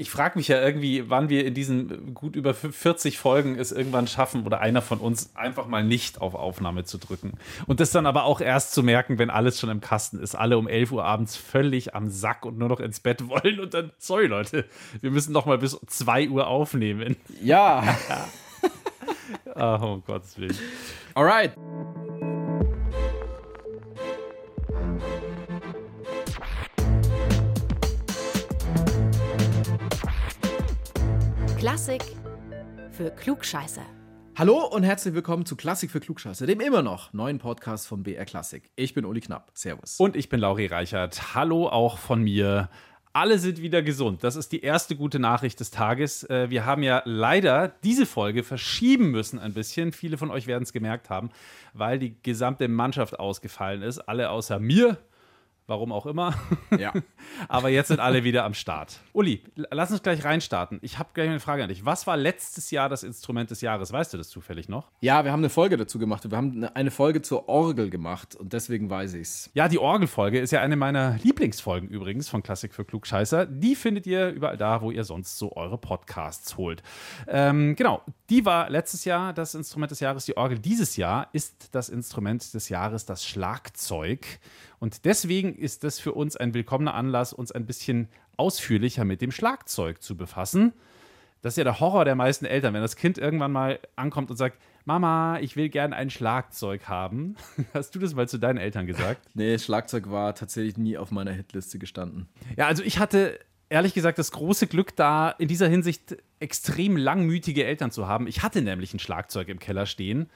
ich frage mich ja irgendwie, wann wir in diesen gut über 40 Folgen es irgendwann schaffen oder einer von uns einfach mal nicht auf Aufnahme zu drücken. Und das dann aber auch erst zu merken, wenn alles schon im Kasten ist, alle um 11 Uhr abends völlig am Sack und nur noch ins Bett wollen und dann, sorry Leute, wir müssen noch mal bis 2 Uhr aufnehmen. Ja. oh, um Gottes Willen. Alright. Klassik für Klugscheiße. Hallo und herzlich willkommen zu Klassik für Klugscheiße, dem immer noch neuen Podcast von BR Klassik. Ich bin Uli Knapp. Servus. Und ich bin Lauri Reichert. Hallo auch von mir. Alle sind wieder gesund. Das ist die erste gute Nachricht des Tages. Äh, wir haben ja leider diese Folge verschieben müssen ein bisschen. Viele von euch werden es gemerkt haben, weil die gesamte Mannschaft ausgefallen ist. Alle außer mir Warum auch immer. Ja. Aber jetzt sind alle wieder am Start. Uli, lass uns gleich reinstarten. Ich habe gleich eine Frage an dich. Was war letztes Jahr das Instrument des Jahres? Weißt du das zufällig noch? Ja, wir haben eine Folge dazu gemacht. Wir haben eine Folge zur Orgel gemacht und deswegen weiß ich es. Ja, die Orgelfolge ist ja eine meiner Lieblingsfolgen übrigens von Klassik für Klugscheißer. Die findet ihr überall da, wo ihr sonst so eure Podcasts holt. Ähm, genau, die war letztes Jahr das Instrument des Jahres, die Orgel. Dieses Jahr ist das Instrument des Jahres das Schlagzeug. Und deswegen ist das für uns ein willkommener Anlass, uns ein bisschen ausführlicher mit dem Schlagzeug zu befassen. Das ist ja der Horror der meisten Eltern, wenn das Kind irgendwann mal ankommt und sagt, Mama, ich will gerne ein Schlagzeug haben. Hast du das mal zu deinen Eltern gesagt? Nee, Schlagzeug war tatsächlich nie auf meiner Hitliste gestanden. Ja, also ich hatte ehrlich gesagt das große Glück, da in dieser Hinsicht extrem langmütige Eltern zu haben. Ich hatte nämlich ein Schlagzeug im Keller stehen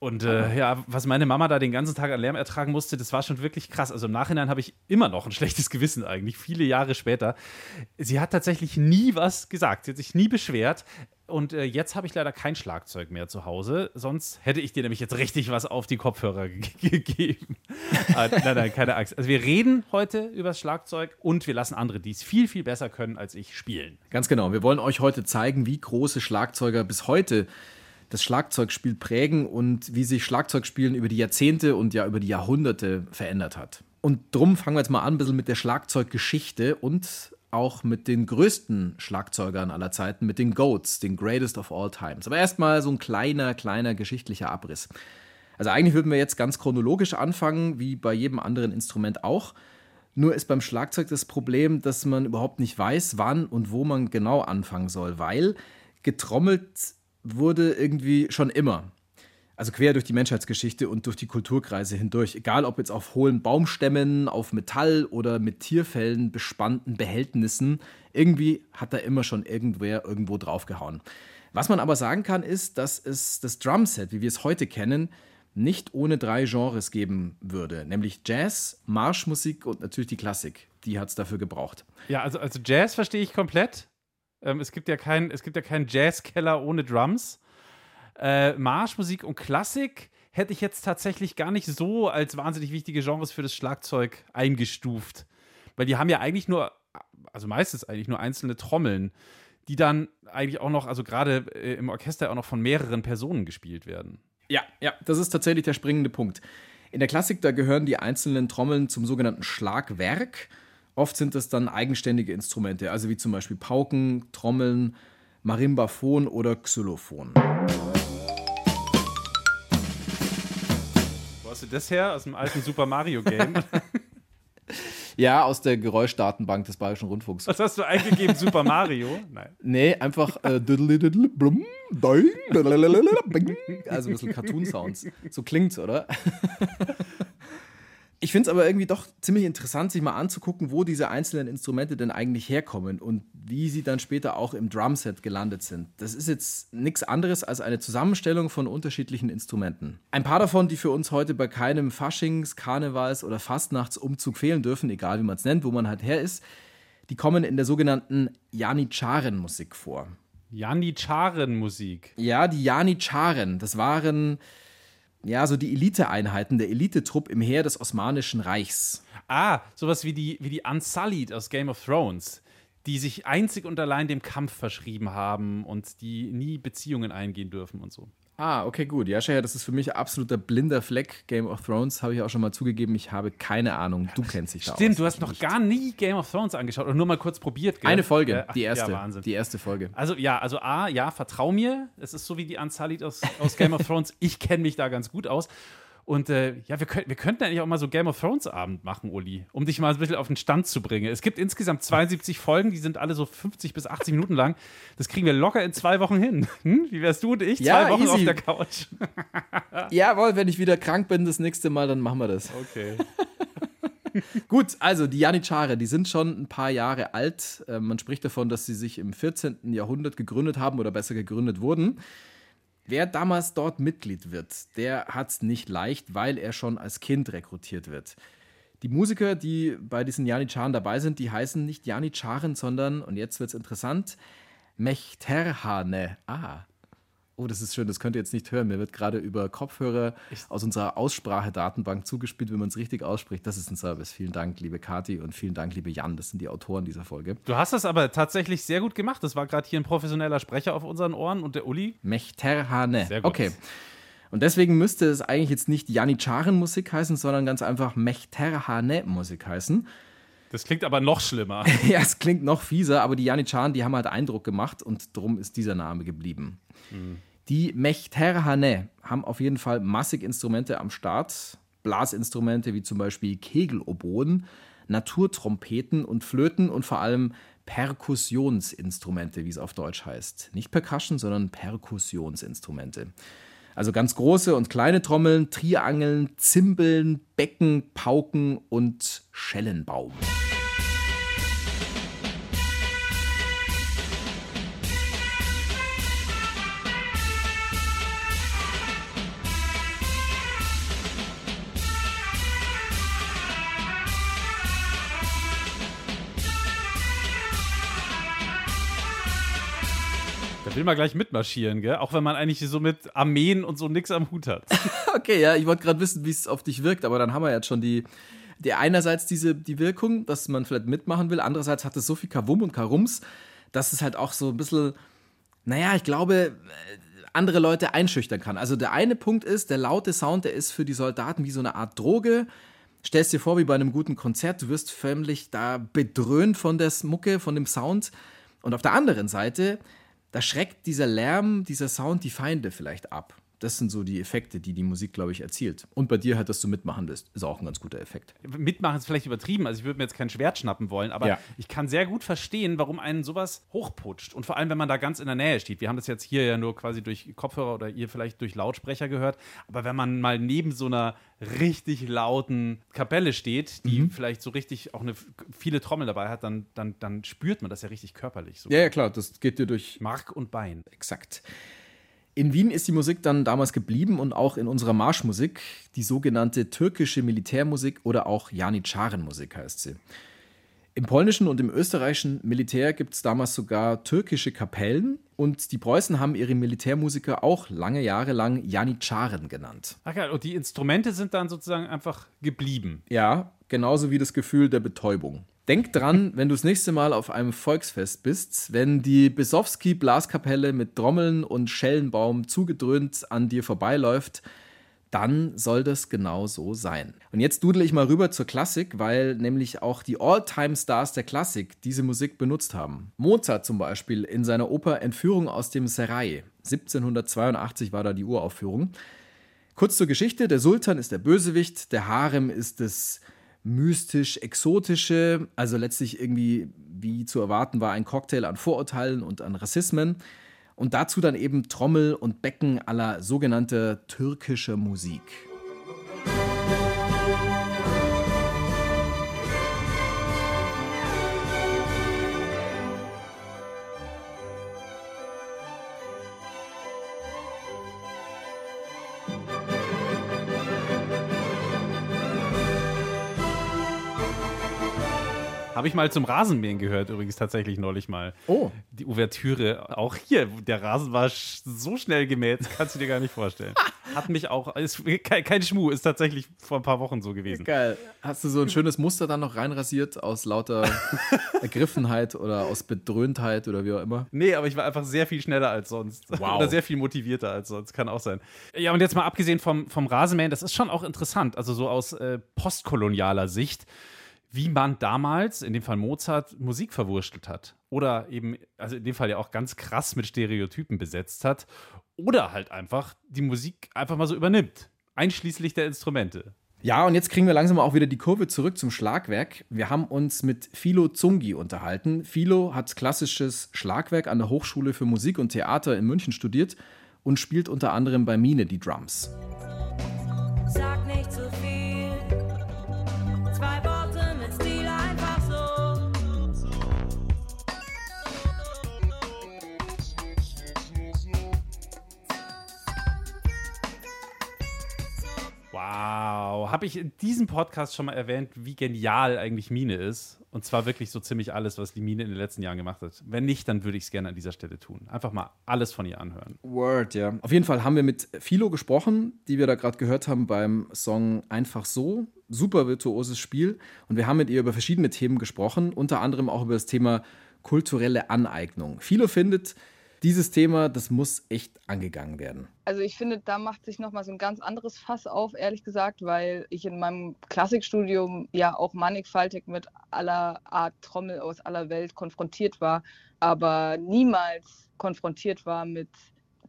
und äh, ja, was meine Mama da den ganzen Tag an Lärm ertragen musste, das war schon wirklich krass. Also im Nachhinein habe ich immer noch ein schlechtes Gewissen eigentlich, viele Jahre später. Sie hat tatsächlich nie was gesagt, sie hat sich nie beschwert. Und äh, jetzt habe ich leider kein Schlagzeug mehr zu Hause. Sonst hätte ich dir nämlich jetzt richtig was auf die Kopfhörer gegeben. äh, nein, nein, keine Angst. Also wir reden heute über das Schlagzeug und wir lassen andere, die es viel, viel besser können als ich, spielen. Ganz genau. Wir wollen euch heute zeigen, wie große Schlagzeuger bis heute das Schlagzeugspiel prägen und wie sich Schlagzeugspielen über die Jahrzehnte und ja über die Jahrhunderte verändert hat. Und drum fangen wir jetzt mal an, ein bisschen mit der Schlagzeuggeschichte und auch mit den größten Schlagzeugern aller Zeiten, mit den Goats, den Greatest of All Times. Aber erstmal so ein kleiner, kleiner geschichtlicher Abriss. Also eigentlich würden wir jetzt ganz chronologisch anfangen, wie bei jedem anderen Instrument auch. Nur ist beim Schlagzeug das Problem, dass man überhaupt nicht weiß, wann und wo man genau anfangen soll, weil getrommelt wurde irgendwie schon immer. Also quer durch die Menschheitsgeschichte und durch die Kulturkreise hindurch. Egal ob jetzt auf hohlen Baumstämmen, auf Metall oder mit Tierfällen bespannten Behältnissen. Irgendwie hat da immer schon irgendwer irgendwo draufgehauen. Was man aber sagen kann, ist, dass es das Drumset, wie wir es heute kennen, nicht ohne drei Genres geben würde. Nämlich Jazz, Marschmusik und natürlich die Klassik. Die hat es dafür gebraucht. Ja, also, also Jazz verstehe ich komplett. Ähm, es gibt ja keinen ja kein Jazzkeller ohne Drums. Äh, Marschmusik und Klassik hätte ich jetzt tatsächlich gar nicht so als wahnsinnig wichtige Genres für das Schlagzeug eingestuft. Weil die haben ja eigentlich nur, also meistens eigentlich nur einzelne Trommeln, die dann eigentlich auch noch, also gerade äh, im Orchester auch noch von mehreren Personen gespielt werden. Ja, ja, das ist tatsächlich der springende Punkt. In der Klassik, da gehören die einzelnen Trommeln zum sogenannten Schlagwerk. Oft sind es dann eigenständige Instrumente, also wie zum Beispiel Pauken, Trommeln, Marimbaphon oder Xylophon. Wo hast du das her? Aus dem alten Super Mario Game? ja, aus der Geräuschdatenbank des Bayerischen Rundfunks. Was hast du eingegeben? Super Mario? Nein. Nee, einfach äh, also ein bisschen Cartoon-Sounds. So klingt's, oder? Ich finde es aber irgendwie doch ziemlich interessant, sich mal anzugucken, wo diese einzelnen Instrumente denn eigentlich herkommen und wie sie dann später auch im Drumset gelandet sind. Das ist jetzt nichts anderes als eine Zusammenstellung von unterschiedlichen Instrumenten. Ein paar davon, die für uns heute bei keinem Faschings-, Karnevals- oder Fastnachtsumzug fehlen dürfen, egal wie man es nennt, wo man halt her ist, die kommen in der sogenannten Janitscharen-Musik vor. Janitscharen-Musik? Ja, die Janitscharen, das waren ja, so die Eliteeinheiten, der Elitetrupp im Heer des Osmanischen Reichs. Ah, sowas wie die, wie die Unsullied aus Game of Thrones, die sich einzig und allein dem Kampf verschrieben haben und die nie Beziehungen eingehen dürfen und so. Ah, okay, gut. Ja, Shaya, das ist für mich absoluter blinder Fleck. Game of Thrones habe ich auch schon mal zugegeben. Ich habe keine Ahnung. Du kennst dich da Stimmt, aus. du hast noch Nicht. gar nie Game of Thrones angeschaut oder nur mal kurz probiert. Gell? Eine Folge, Äh, ach, die erste. Ja, Wahnsinn. die erste Folge. Also ja, also A, ja, vertrau mir. Es ist so wie die Anzalit aus, aus Game of Thrones. Ich kenne mich da ganz gut aus. Und äh, ja, wir, könnt, wir könnten eigentlich auch mal so Game of Thrones Abend machen, Uli, um dich mal ein bisschen auf den Stand zu bringen. Es gibt insgesamt 72 Folgen, die sind alle so 50 bis 80 Minuten lang. Das kriegen wir locker in zwei Wochen hin. Hm? Wie wärst du und ich? Ja, zwei Wochen easy. auf der Couch. Jawohl, wenn ich wieder krank bin das nächste Mal, dann machen wir das. Okay. Gut, also die Janitschare, die sind schon ein paar Jahre alt. Äh, man spricht davon, dass sie sich im 14. Jahrhundert gegründet haben oder besser gegründet wurden. Wer damals dort Mitglied wird, der hat es nicht leicht, weil er schon als Kind rekrutiert wird. Die Musiker, die bei diesen Janitscharen dabei sind, die heißen nicht Janitscharen, sondern, und jetzt wird es interessant, Mechterhane. Ah. Oh, das ist schön, das könnt ihr jetzt nicht hören. Mir wird gerade über Kopfhörer aus unserer Aussprachedatenbank zugespielt, wie man es richtig ausspricht. Das ist ein Service. Vielen Dank, liebe Kati und vielen Dank, liebe Jan. Das sind die Autoren dieser Folge. Du hast das aber tatsächlich sehr gut gemacht. Das war gerade hier ein professioneller Sprecher auf unseren Ohren und der Uli. Mechterhane. Sehr gut. Okay. Und deswegen müsste es eigentlich jetzt nicht Janitscharen-Musik heißen, sondern ganz einfach Mechterhane-Musik heißen. Das klingt aber noch schlimmer. Ja, es klingt noch fieser, aber die Janitscharen, die haben halt Eindruck gemacht und darum ist dieser Name geblieben. Die Mechterhane haben auf jeden Fall massig Instrumente am Start. Blasinstrumente wie zum Beispiel Kegeloboen, Naturtrompeten und Flöten und vor allem Perkussionsinstrumente, wie es auf Deutsch heißt. Nicht Percussion, sondern Perkussionsinstrumente. Also ganz große und kleine Trommeln, Triangeln, Zimbeln, Becken, Pauken und Schellenbaum. Will man gleich mitmarschieren, gell? Auch wenn man eigentlich so mit Armeen und so nix am Hut hat. Okay, ja, ich wollte gerade wissen, wie es auf dich wirkt, aber dann haben wir jetzt schon die, die einerseits diese die Wirkung, dass man vielleicht mitmachen will, andererseits hat es so viel Kavum und Karums, dass es halt auch so ein bisschen, naja, ich glaube, äh, andere Leute einschüchtern kann. Also der eine Punkt ist, der laute Sound, der ist für die Soldaten wie so eine Art Droge. Stellst dir vor, wie bei einem guten Konzert, du wirst förmlich da bedröhnt von der Mucke, von dem Sound. Und auf der anderen Seite, da schreckt dieser Lärm, dieser Sound die Feinde vielleicht ab. Das sind so die Effekte, die die Musik, glaube ich, erzielt. Und bei dir halt, dass du mitmachen willst, ist auch ein ganz guter Effekt. Mitmachen ist vielleicht übertrieben, also ich würde mir jetzt kein Schwert schnappen wollen, aber Ja. ich kann sehr gut verstehen, warum einen sowas hochputscht. Und vor allem, wenn man da ganz in der Nähe steht. Wir haben das jetzt hier ja nur quasi durch Kopfhörer oder ihr vielleicht durch Lautsprecher gehört, aber wenn man mal neben so einer richtig lauten Kapelle steht, die Mhm. vielleicht so richtig auch eine, viele Trommeln dabei hat, dann, dann, dann spürt man das ja richtig körperlich. So. Ja, ja, klar, das geht dir durch Mark und Bein. Exakt. In Wien ist die Musik dann damals geblieben und auch in unserer Marschmusik, die sogenannte türkische Militärmusik oder auch Janitscharenmusik heißt sie. Im polnischen und im österreichischen Militär gibt es damals sogar türkische Kapellen und die Preußen haben ihre Militärmusiker auch lange Jahre lang Janitscharen genannt. Ach ja, und die Instrumente sind dann sozusagen einfach geblieben. Ja, genauso wie das Gefühl der Betäubung. Denk dran, wenn du das nächste Mal auf einem Volksfest bist, wenn die Besowski-Blaskapelle mit Trommeln und Schellenbaum zugedröhnt an dir vorbeiläuft, dann soll das genau so sein. Und jetzt dudel ich mal rüber zur Klassik, weil nämlich auch die All-Time-Stars der Klassik diese Musik benutzt haben. Mozart zum Beispiel in seiner Oper Entführung aus dem Serai. 1782 war da die Uraufführung. Kurz zur Geschichte: Der Sultan ist der Bösewicht, der Harem ist das mystisch-exotische, also letztlich irgendwie, wie zu erwarten war, ein Cocktail an Vorurteilen und an Rassismen. Und dazu dann eben Trommel und Becken aller sogenannter türkischer Musik. Habe ich mal zum Rasenmähen gehört, übrigens tatsächlich neulich mal. Oh. Die Ouvertüre. Auch hier, der Rasen war so schnell gemäht, kannst du dir gar nicht vorstellen. Hat mich auch, ist kein, kein Schmuh, ist tatsächlich vor ein paar Wochen so gewesen. Geil. Hast du so ein schönes Muster dann noch reinrasiert aus lauter Ergriffenheit oder aus Bedröhntheit oder wie auch immer? Nee, aber ich war einfach sehr viel schneller als sonst. Wow. Oder sehr viel motivierter als sonst, kann auch sein. Ja, und jetzt mal abgesehen vom, vom Rasenmähen, das ist schon auch interessant, also so aus äh, postkolonialer Sicht, wie man damals, in dem Fall Mozart, Musik verwurstelt hat. Oder eben, also in dem Fall ja auch ganz krass mit Stereotypen besetzt hat. Oder halt einfach die Musik einfach mal so übernimmt. Einschließlich der Instrumente. Ja, und jetzt kriegen wir langsam auch wieder die Kurve zurück zum Schlagwerk. Wir haben uns mit Philo Zungi unterhalten. Philo hat klassisches Schlagwerk an der Hochschule für Musik und Theater in München studiert und spielt unter anderem bei Mine die Drums. Sag Habe ich in diesem Podcast schon mal erwähnt, wie genial eigentlich Mine ist? Und zwar wirklich so ziemlich alles, was die Mine in den letzten Jahren gemacht hat. Wenn nicht, dann würde ich es gerne an dieser Stelle tun. Einfach mal alles von ihr anhören. Word, ja. Auf jeden Fall haben wir mit Philo gesprochen, die wir da gerade gehört haben beim Song Einfach so. Super virtuoses Spiel. Und wir haben mit ihr über verschiedene Themen gesprochen, unter anderem auch über das Thema kulturelle Aneignung. Philo findet, dieses Thema, das muss echt angegangen werden. Also ich finde, da macht sich nochmal so ein ganz anderes Fass auf, ehrlich gesagt, weil ich in meinem Klassikstudium ja auch mannigfaltig mit aller Art Trommel aus aller Welt konfrontiert war, aber niemals konfrontiert war mit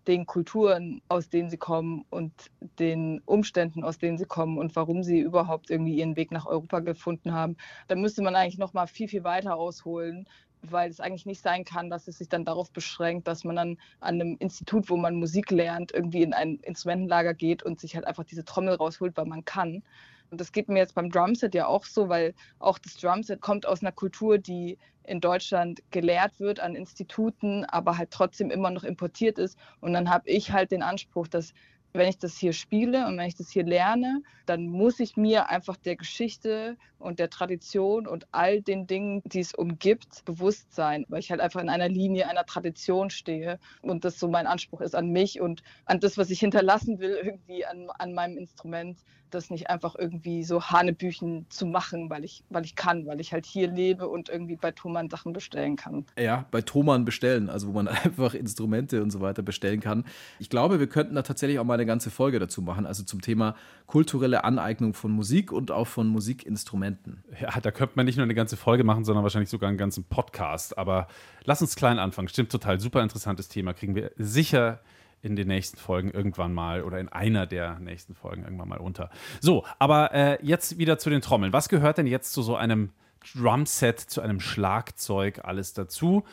den Kulturen, aus denen sie kommen und den Umständen, aus denen sie kommen und warum sie überhaupt irgendwie ihren Weg nach Europa gefunden haben. Da müsste man eigentlich noch mal viel, viel weiter ausholen, weil es eigentlich nicht sein kann, dass es sich dann darauf beschränkt, dass man dann an einem Institut, wo man Musik lernt, irgendwie in ein Instrumentenlager geht und sich halt einfach diese Trommel rausholt, weil man kann. Und das geht mir jetzt beim Drumset ja auch so, weil auch das Drumset kommt aus einer Kultur, die in Deutschland gelehrt wird an Instituten, aber halt trotzdem immer noch importiert ist. Und dann habe ich halt den Anspruch, dass wenn ich das hier spiele und wenn ich das hier lerne, dann muss ich mir einfach der Geschichte und der Tradition und all den Dingen, die es umgibt, bewusst sein, weil ich halt einfach in einer Linie einer Tradition stehe und das so mein Anspruch ist an mich und an das, was ich hinterlassen will, irgendwie an, an meinem Instrument, das nicht einfach irgendwie so Hanebüchen zu machen, weil ich, weil ich kann, weil ich halt hier lebe und irgendwie bei Thomann Sachen bestellen kann. Ja, bei Thomann bestellen, also wo man einfach Instrumente und so weiter bestellen kann. Ich glaube, wir könnten da tatsächlich auch mal eine ganze Folge dazu machen, also zum Thema kulturelle Aneignung von Musik und auch von Musikinstrumenten. Ja, da könnte man nicht nur eine ganze Folge machen, sondern wahrscheinlich sogar einen ganzen Podcast. Aber lass uns klein anfangen. Stimmt total, super interessantes Thema. Kriegen wir sicher in den nächsten Folgen irgendwann mal oder in einer der nächsten Folgen irgendwann mal unter. So, aber äh, jetzt wieder zu den Trommeln. Was gehört denn jetzt zu so einem Drumset, zu einem Schlagzeug alles dazu?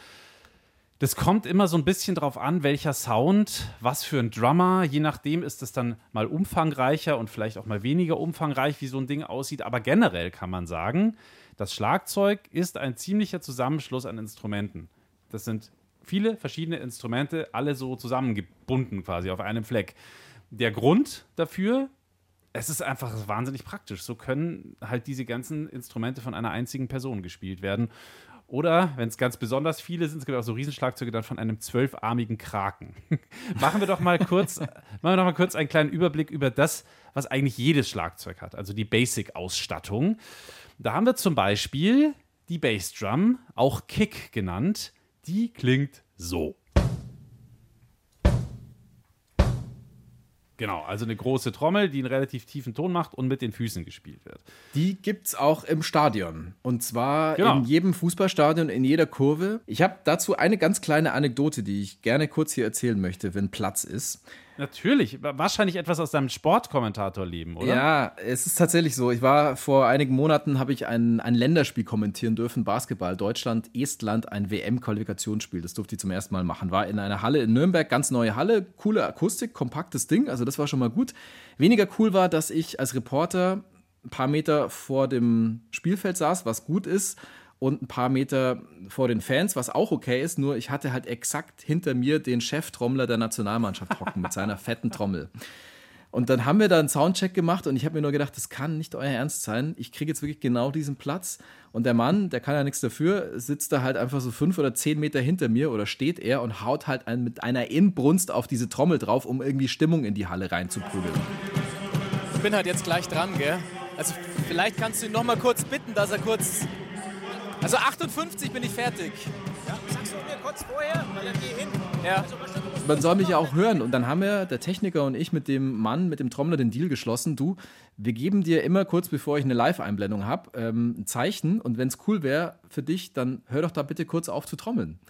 Das kommt immer so ein bisschen drauf an, welcher Sound, was für ein Drummer. Je nachdem ist es dann mal umfangreicher und vielleicht auch mal weniger umfangreich, wie so ein Ding aussieht. Aber generell kann man sagen, das Schlagzeug ist ein ziemlicher Zusammenschluss an Instrumenten. Das sind viele verschiedene Instrumente, alle so zusammengebunden quasi auf einem Fleck. Der Grund dafür, es ist einfach wahnsinnig praktisch. So können halt diese ganzen Instrumente von einer einzigen Person gespielt werden. Oder, wenn es ganz besonders viele sind, es gibt auch so Riesenschlagzeuge dann von einem zwölfarmigen Kraken. machen wir doch mal kurz, machen wir doch mal kurz einen kleinen Überblick über das, was eigentlich jedes Schlagzeug hat, also die Basic-Ausstattung. Da haben wir zum Beispiel die Bassdrum, auch Kick genannt. Die klingt so. Genau, also eine große Trommel, die einen relativ tiefen Ton macht und mit den Füßen gespielt wird. Die gibt's auch im Stadion. Und zwar Genau. in jedem Fußballstadion, in jeder Kurve. Ich habe dazu eine ganz kleine Anekdote, die ich gerne kurz hier erzählen möchte, wenn Platz ist. Natürlich, wa- wahrscheinlich etwas aus deinem Sportkommentatorleben, oder? Ja, es ist tatsächlich so. Ich war vor einigen Monaten, habe ich ein, ein Länderspiel kommentieren dürfen, Basketball, Deutschland, Estland, ein WM-Qualifikationsspiel. Das durfte ich zum ersten Mal machen. War in einer Halle in Nürnberg, ganz neue Halle, coole Akustik, kompaktes Ding, also das war schon mal gut. Weniger cool war, dass ich als Reporter ein paar Meter vor dem Spielfeld saß, was gut ist, und ein paar Meter vor den Fans, was auch okay ist, nur ich hatte halt exakt hinter mir den Cheftrommler der Nationalmannschaft hocken mit seiner fetten Trommel. Und dann haben wir da einen Soundcheck gemacht und ich habe mir nur gedacht, das kann nicht euer Ernst sein. Ich kriege jetzt wirklich genau diesen Platz. Und der Mann, der kann ja nichts dafür, sitzt da halt einfach so fünf oder zehn Meter hinter mir oder steht er und haut halt ein, mit einer Inbrunst auf diese Trommel drauf, um irgendwie Stimmung in die Halle reinzuprügeln. Ich bin halt jetzt gleich dran, gell? Also vielleicht kannst du ihn noch mal kurz bitten, dass er kurz... Also 58 bin ich fertig. Ja, sagst du mir kurz vorher, weil dann geh hin. Ja. Man soll mich ja auch hören. Und dann haben wir, der Techniker und ich, mit dem Mann, mit dem Trommler den Deal geschlossen. Du, wir geben dir immer kurz bevor ich eine Live-Einblendung habe, ähm, ein Zeichen. Und wenn es cool wäre für dich, dann hör doch da bitte kurz auf zu trommeln.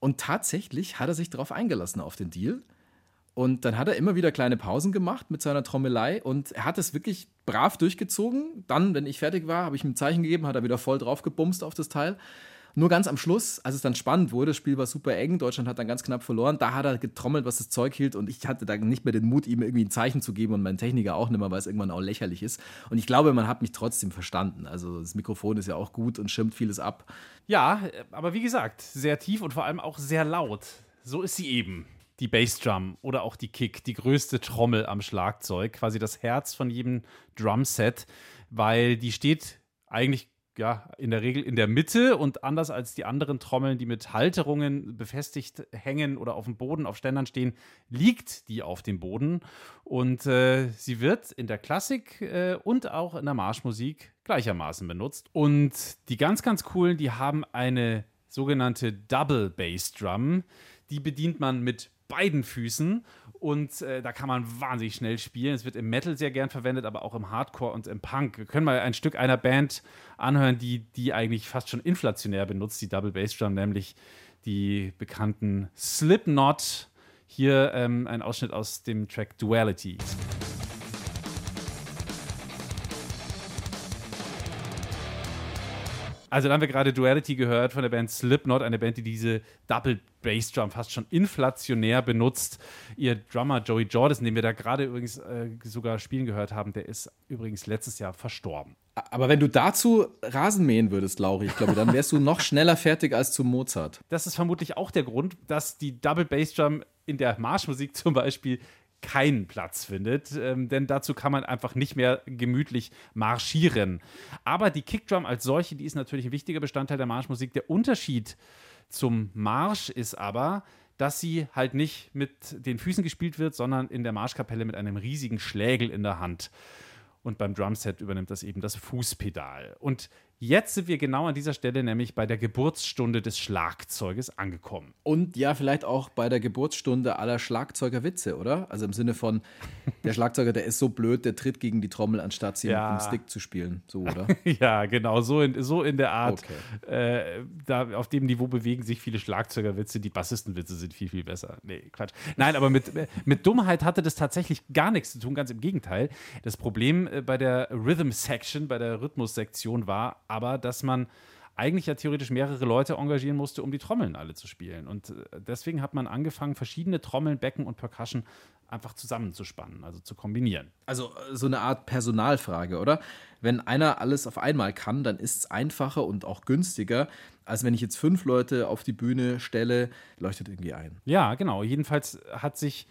Und tatsächlich hat er sich darauf eingelassen, auf den Deal. Und dann hat er immer wieder kleine Pausen gemacht mit seiner Trommelei und er hat es wirklich brav durchgezogen. Dann, wenn ich fertig war, habe ich ihm ein Zeichen gegeben, hat er wieder voll drauf gebumst auf das Teil. Nur ganz am Schluss, als es dann spannend wurde, das Spiel war super eng, Deutschland hat dann ganz knapp verloren, da hat er getrommelt, was das Zeug hielt und ich hatte dann nicht mehr den Mut, ihm irgendwie ein Zeichen zu geben und mein Techniker auch nicht mehr, weil es irgendwann auch lächerlich ist. Und ich glaube, man hat mich trotzdem verstanden. Also das Mikrofon ist ja auch gut und schirmt vieles ab. Ja, aber wie gesagt, sehr tief und vor allem auch sehr laut. So ist sie eben. Die Bassdrum oder auch die Kick, die größte Trommel am Schlagzeug, quasi das Herz von jedem Drumset, weil die steht eigentlich ja, in der Regel in der Mitte und anders als die anderen Trommeln, die mit Halterungen befestigt hängen oder auf dem Boden auf Ständern stehen, liegt die auf dem Boden und äh, sie wird in der Klassik äh, und auch in der Marschmusik gleichermaßen benutzt. Und die ganz, ganz coolen, die haben eine sogenannte Double Bass Drum, die bedient man mit beiden Füßen und äh, da kann man wahnsinnig schnell spielen. Es wird im Metal sehr gern verwendet, aber auch im Hardcore und im Punk. Wir können mal ein Stück einer Band anhören, die die eigentlich fast schon inflationär benutzt, die Double Bass Drum, nämlich die bekannten Slipknot. Hier ähm, ein Ausschnitt aus dem Track Duality. Also da haben wir gerade Duality gehört von der Band Slipknot, eine Band, die diese Double Bass Drum fast schon inflationär benutzt. Ihr Drummer Joey Jordison, den wir da gerade übrigens äh, sogar spielen gehört haben, der ist übrigens letztes Jahr verstorben. Aber wenn du dazu Rasen mähen würdest, Lauri, ich glaube, dann wärst du noch schneller fertig als zu Mozart. Das ist vermutlich auch der Grund, dass die Double Bass Drum in der Marschmusik zum Beispiel keinen Platz findet, ähm, denn dazu kann man einfach nicht mehr gemütlich marschieren. Aber die Kickdrum als solche, die ist natürlich ein wichtiger Bestandteil der Marschmusik. Der Unterschied zum Marsch ist aber, dass sie halt nicht mit den Füßen gespielt wird, sondern in der Marschkapelle mit einem riesigen Schlägel in der Hand. Und beim Drumset übernimmt das eben das Fußpedal. Und jetzt sind wir genau an dieser Stelle, nämlich bei der Geburtsstunde des Schlagzeuges angekommen. Und ja, vielleicht auch bei der Geburtsstunde aller Schlagzeugerwitze, oder? Also im Sinne von, der Schlagzeuger, der ist so blöd, der tritt gegen die Trommel, anstatt sie Ja. mit dem Stick zu spielen. So, oder? ja, genau, so in, so in der Art. Okay. Äh, da, auf dem Niveau bewegen sich viele Schlagzeugerwitze, die Bassistenwitze sind viel, viel besser. Nee, Quatsch. Nein, aber mit, mit Dummheit hatte das tatsächlich gar nichts zu tun, ganz im Gegenteil. Das Problem äh, bei der Rhythm Section, bei der Rhythmussektion war aber, dass man eigentlich ja theoretisch mehrere Leute engagieren musste, um die Trommeln alle zu spielen. Und äh, deswegen hat man angefangen, verschiedene Trommeln, Becken und Percussion einfach zusammenzuspannen, also zu kombinieren. Also äh, so eine Art Personalfrage, oder? Wenn einer alles auf einmal kann, dann ist es einfacher und auch günstiger, als wenn ich jetzt fünf Leute auf die Bühne stelle, leuchtet irgendwie ein. Ja, genau. Jedenfalls hat sich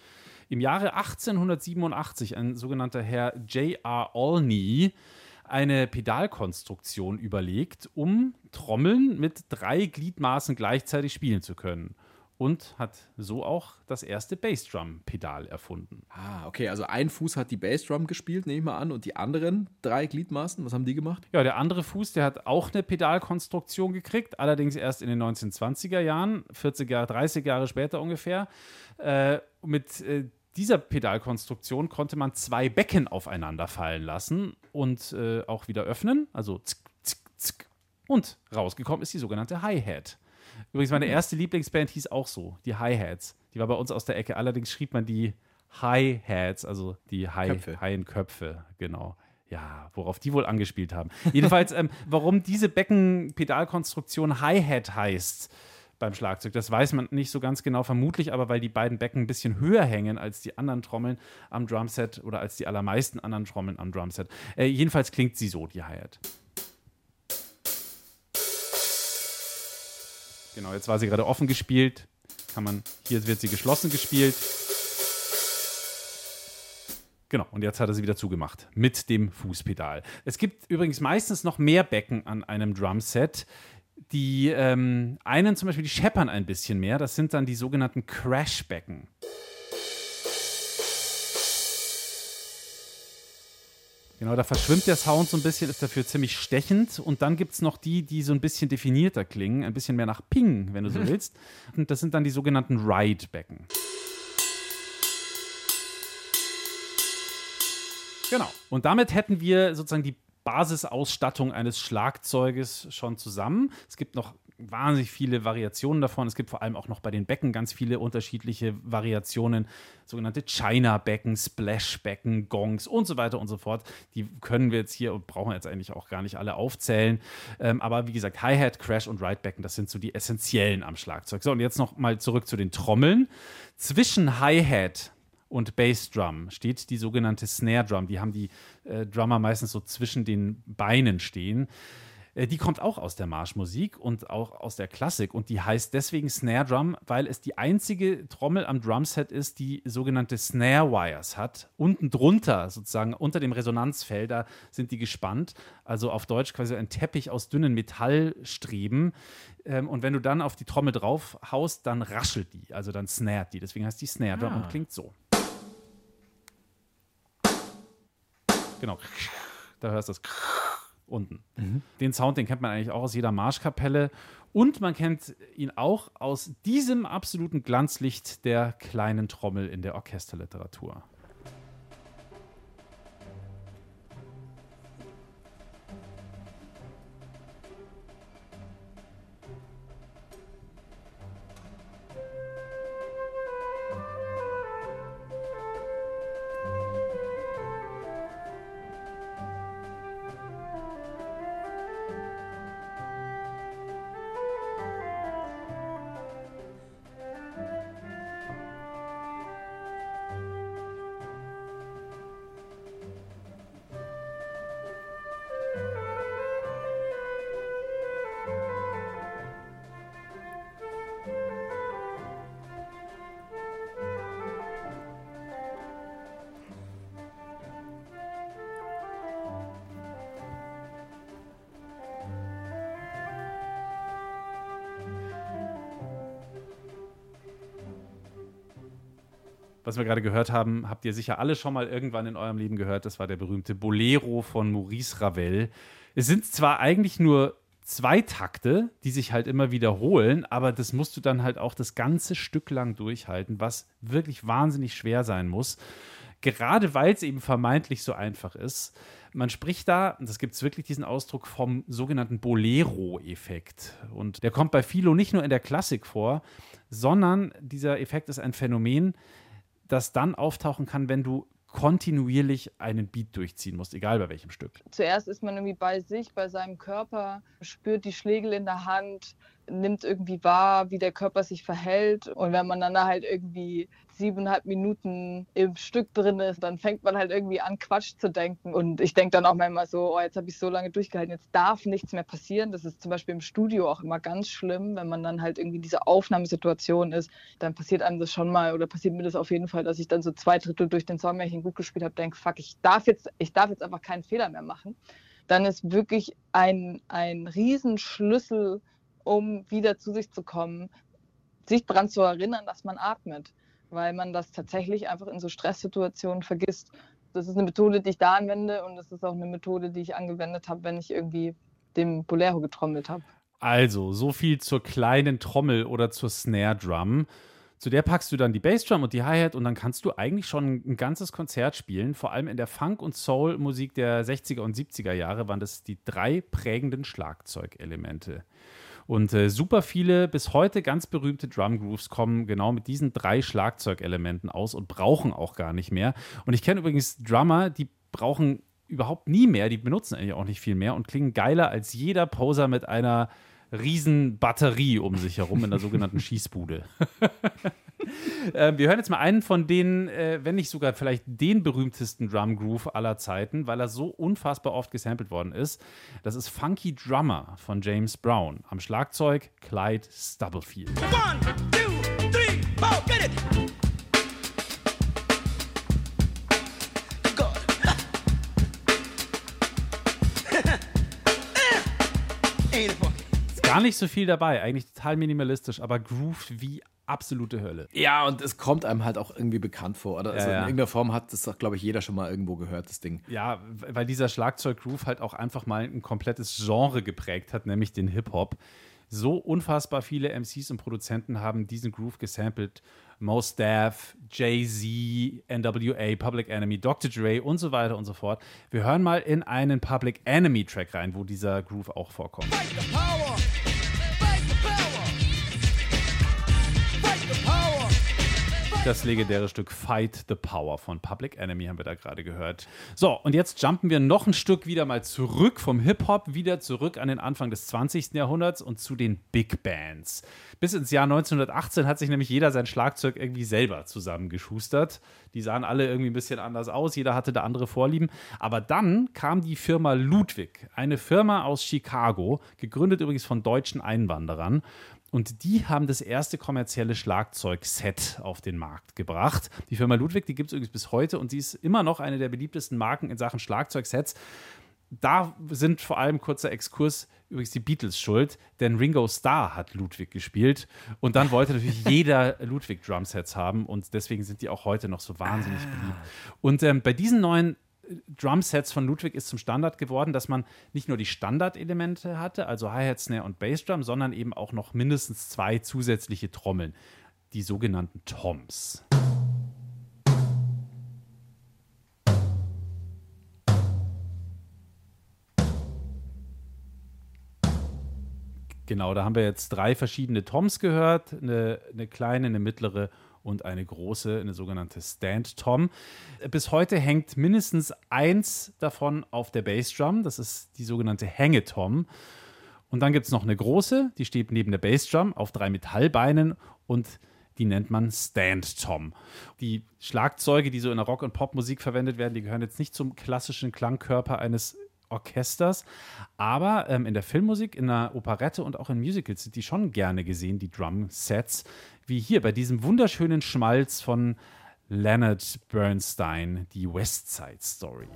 im Jahre 1887 ein sogenannter Herr J.R. Olney eine Pedalkonstruktion überlegt, um Trommeln mit drei Gliedmaßen gleichzeitig spielen zu können. Und hat so auch das erste Bassdrum-Pedal erfunden. Ah, okay, also ein Fuß hat die Bassdrum gespielt, nehme ich mal an, und die anderen drei Gliedmaßen, was haben die gemacht? Ja, der andere Fuß, der hat auch eine Pedalkonstruktion gekriegt, allerdings erst in den 1920er Jahren, 40 Jahre, 30 Jahre später ungefähr. Äh, mit äh, dieser Pedalkonstruktion konnte man zwei Becken aufeinander fallen lassen und äh, auch wieder öffnen, also zick, zick, zick. Und rausgekommen ist die sogenannte Hi-Hat. Übrigens, meine erste Lieblingsband hieß auch so, die Hi-Hats. Die war bei uns aus der Ecke, allerdings schrieb man die Hi-Hats, also die Köpfe. Haien-Köpfe, genau. Ja, worauf die wohl angespielt haben. Jedenfalls, ähm, warum diese Beckenpedalkonstruktion Hi-Hat heißt beim Schlagzeug, das weiß man nicht so ganz genau, vermutlich aber, weil die beiden Becken ein bisschen höher hängen als die anderen Trommeln am Drumset oder als die allermeisten anderen Trommeln am Drumset. Äh, jedenfalls klingt sie so, die Hi-Hat. Genau, jetzt war sie gerade offen gespielt. Kann man, hier wird sie geschlossen gespielt. Genau, und jetzt hat er sie wieder zugemacht mit dem Fußpedal. Es gibt übrigens meistens noch mehr Becken an einem Drumset. Die ähm, einen zum Beispiel, die scheppern ein bisschen mehr. Das sind dann die sogenannten Crash-Becken. Genau, da verschwimmt der Sound so ein bisschen, ist dafür ziemlich stechend. Und dann gibt es noch die, die so ein bisschen definierter klingen, ein bisschen mehr nach Ping, wenn du so willst. Und das sind dann die sogenannten Ride-Becken. Genau. Und damit hätten wir sozusagen die Basisausstattung eines Schlagzeuges schon zusammen. Es gibt noch wahnsinnig viele Variationen davon. Es gibt vor allem auch noch bei den Becken ganz viele unterschiedliche Variationen, sogenannte China-Becken, Splash-Becken, Gongs und so weiter und so fort. Die können wir jetzt hier und brauchen jetzt eigentlich auch gar nicht alle aufzählen. Ähm, aber wie gesagt, Hi-Hat, Crash und Ride-Becken, das sind so die essentiellen am Schlagzeug. So, und jetzt noch mal zurück zu den Trommeln. Zwischen Hi-Hat und Bassdrum steht die sogenannte Snare Drum. Die haben die äh, Drummer meistens so zwischen den Beinen stehen. Äh, die kommt auch aus der Marschmusik und auch aus der Klassik und die heißt deswegen Snare Drum, weil es die einzige Trommel am Drumset ist, die sogenannte Snare Wires hat. Unten drunter, sozusagen unter dem Resonanzfeld, da sind die gespannt. Also auf Deutsch quasi ein Teppich aus dünnen Metallstreben. Ähm, und wenn du dann auf die Trommel drauf haust, dann raschelt die, also dann snaret die. Deswegen heißt die Snare Drum und klingt so. Genau. Da hörst du das unten. Den Sound, den kennt man eigentlich auch aus jeder Marschkapelle. Und man kennt ihn auch aus diesem absoluten Glanzlicht der kleinen Trommel in der Orchesterliteratur. Wir gerade gehört haben, habt ihr sicher alle schon mal irgendwann in eurem Leben gehört. Das war der berühmte Bolero von Maurice Ravel. Es sind zwar eigentlich nur zwei Takte, die sich halt immer wiederholen, aber das musst du dann halt auch das ganze Stück lang durchhalten, was wirklich wahnsinnig schwer sein muss. Gerade weil es eben vermeintlich so einfach ist. Man spricht da, das gibt es wirklich diesen Ausdruck, vom sogenannten Bolero-Effekt. Und der kommt bei Philo nicht nur in der Klassik vor, sondern dieser Effekt ist ein Phänomen, das dann auftauchen kann, wenn du kontinuierlich einen Beat durchziehen musst, egal bei welchem Stück. Zuerst ist man irgendwie bei sich, bei seinem Körper, spürt die Schlägel in der Hand, nimmt irgendwie wahr, wie der Körper sich verhält. Und wenn man dann da halt irgendwie siebeneinhalb Minuten im Stück drin ist, dann fängt man halt irgendwie an, Quatsch zu denken. Und ich denke dann auch manchmal so, oh, jetzt habe ich so lange durchgehalten, jetzt darf nichts mehr passieren. Das ist zum Beispiel im Studio auch immer ganz schlimm, wenn man dann halt irgendwie in dieser Aufnahmesituation ist, dann passiert einem das schon mal oder passiert mir das auf jeden Fall, dass ich dann so zwei Drittel durch den Song, wenn ich ihn gut gespielt habe, denke, fuck, ich darf jetzt, ich darf jetzt einfach keinen Fehler mehr machen. Dann ist wirklich ein, ein Riesenschlüssel, um wieder zu sich zu kommen, sich daran zu erinnern, dass man atmet weil man das tatsächlich einfach in so Stresssituationen vergisst. Das ist eine Methode, die ich da anwende und das ist auch eine Methode, die ich angewendet habe, wenn ich irgendwie dem Bolero getrommelt habe. Also, so viel zur kleinen Trommel oder zur Snare Drum. Zu der packst du dann die Bassdrum und die Hi-Hat und dann kannst du eigentlich schon ein ganzes Konzert spielen. Vor allem in der Funk- und Soul-Musik der 60er und 70er Jahre waren das die drei prägenden Schlagzeugelemente. Und äh, super viele bis heute ganz berühmte Drum Grooves kommen genau mit diesen drei Schlagzeugelementen aus und brauchen auch gar nicht mehr. Und ich kenne übrigens Drummer, die brauchen überhaupt nie mehr, die benutzen eigentlich auch nicht viel mehr und klingen geiler als jeder Poser mit einer riesen Batterie um sich herum in der sogenannten Schießbude. Äh, wir hören jetzt mal einen von denen, äh, wenn nicht sogar vielleicht den berühmtesten Drum Groove aller Zeiten, weil er so unfassbar oft gesampelt worden ist. Das ist Funky Drummer von James Brown. Am Schlagzeug Clyde Stubblefield. One, two, three, four, get it. Gar nicht so viel dabei, eigentlich total minimalistisch, aber grooved wie absolute Hölle. Ja, und es kommt einem halt auch irgendwie bekannt vor. Oder? Also Ja, ja. in irgendeiner Form hat das, glaube ich, jeder schon mal irgendwo gehört, das Ding. Ja, weil dieser Schlagzeug-Groove halt auch einfach mal ein komplettes Genre geprägt hat, nämlich den Hip-Hop. So unfassbar viele MCs und Produzenten haben diesen Groove gesampelt. Mos Def, Jay-Z, NWA, Public Enemy, Dr. Dre und so weiter und so fort. Wir hören mal in einen Public Enemy-Track rein, wo dieser Groove auch vorkommt. Das legendäre Stück Fight the Power von Public Enemy haben wir da gerade gehört. So, und jetzt jumpen wir noch ein Stück wieder mal zurück vom Hip-Hop, wieder zurück an den Anfang des 20. Jahrhunderts und zu den Big Bands. Bis ins Jahr 1918 hat sich nämlich jeder sein Schlagzeug irgendwie selber zusammengeschustert. Die sahen alle irgendwie ein bisschen anders aus, jeder hatte da andere Vorlieben. Aber dann kam die Firma Ludwig, eine Firma aus Chicago, gegründet übrigens von deutschen Einwanderern. Und die haben das erste kommerzielle Schlagzeugset auf den Markt gebracht. Die Firma Ludwig, die gibt es übrigens bis heute und sie ist immer noch eine der beliebtesten Marken in Sachen Schlagzeugsets. Da sind vor allem kurzer Exkurs übrigens die Beatles schuld, denn Ringo Starr hat Ludwig gespielt und dann wollte natürlich jeder Ludwig Drumsets haben und deswegen sind die auch heute noch so wahnsinnig beliebt. Und ähm, bei diesen neuen Drumsets von Ludwig ist zum Standard geworden, dass man nicht nur die Standardelemente hatte, also Hi-Hat, Snare und Bassdrum, sondern eben auch noch mindestens zwei zusätzliche Trommeln, die sogenannten Toms. Genau, da haben wir jetzt drei verschiedene Toms gehört, eine, eine kleine, eine mittlere und eine große, eine sogenannte Stand-Tom. Bis heute hängt mindestens eins davon auf der Bassdrum, das ist die sogenannte Hängetom. Und dann gibt es noch eine große, die steht neben der Bassdrum auf drei Metallbeinen und die nennt man Stand-Tom. Die Schlagzeuge, die so in der Rock- und Popmusik verwendet werden, die gehören jetzt nicht zum klassischen Klangkörper eines Orchesters, aber ähm, in der Filmmusik, in der Operette und auch in Musicals sind die schon gerne gesehen, die Drum-Sets, wie hier bei diesem wunderschönen Schmalz von Leonard Bernstein, die West Side Story.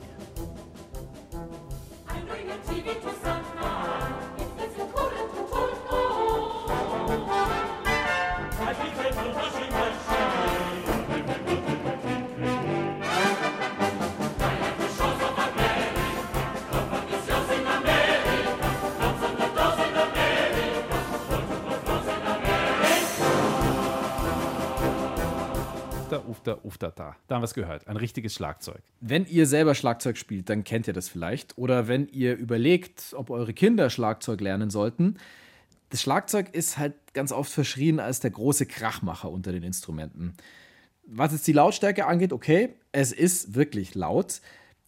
Ufta, ufta, ufta, da. Da haben wir es gehört. Ein richtiges Schlagzeug. Wenn ihr selber Schlagzeug spielt, dann kennt ihr das vielleicht. Oder wenn ihr überlegt, ob eure Kinder Schlagzeug lernen sollten. Das Schlagzeug ist halt ganz oft verschrien als der große Krachmacher unter den Instrumenten. Was jetzt die Lautstärke angeht, okay, es ist wirklich laut.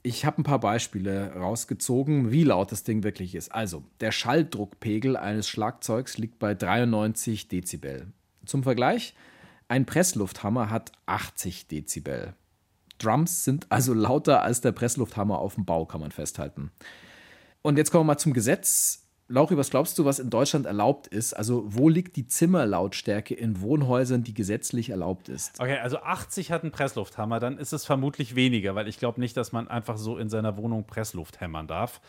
Ich habe ein paar Beispiele rausgezogen, wie laut das Ding wirklich ist. Also, der Schalldruckpegel eines Schlagzeugs liegt bei 93 Dezibel. Zum Vergleich, ein Presslufthammer hat 80 Dezibel. Drums sind also lauter als der Presslufthammer auf dem Bau, kann man festhalten. Und jetzt kommen wir mal zum Gesetz. Lauri, was glaubst du, was in Deutschland erlaubt ist? Also, wo liegt die Zimmerlautstärke in Wohnhäusern, die gesetzlich erlaubt ist? Okay, also 80 hat einen Presslufthammer, dann ist es vermutlich weniger, weil ich glaube nicht, dass man einfach so in seiner Wohnung Pressluft hämmern darf.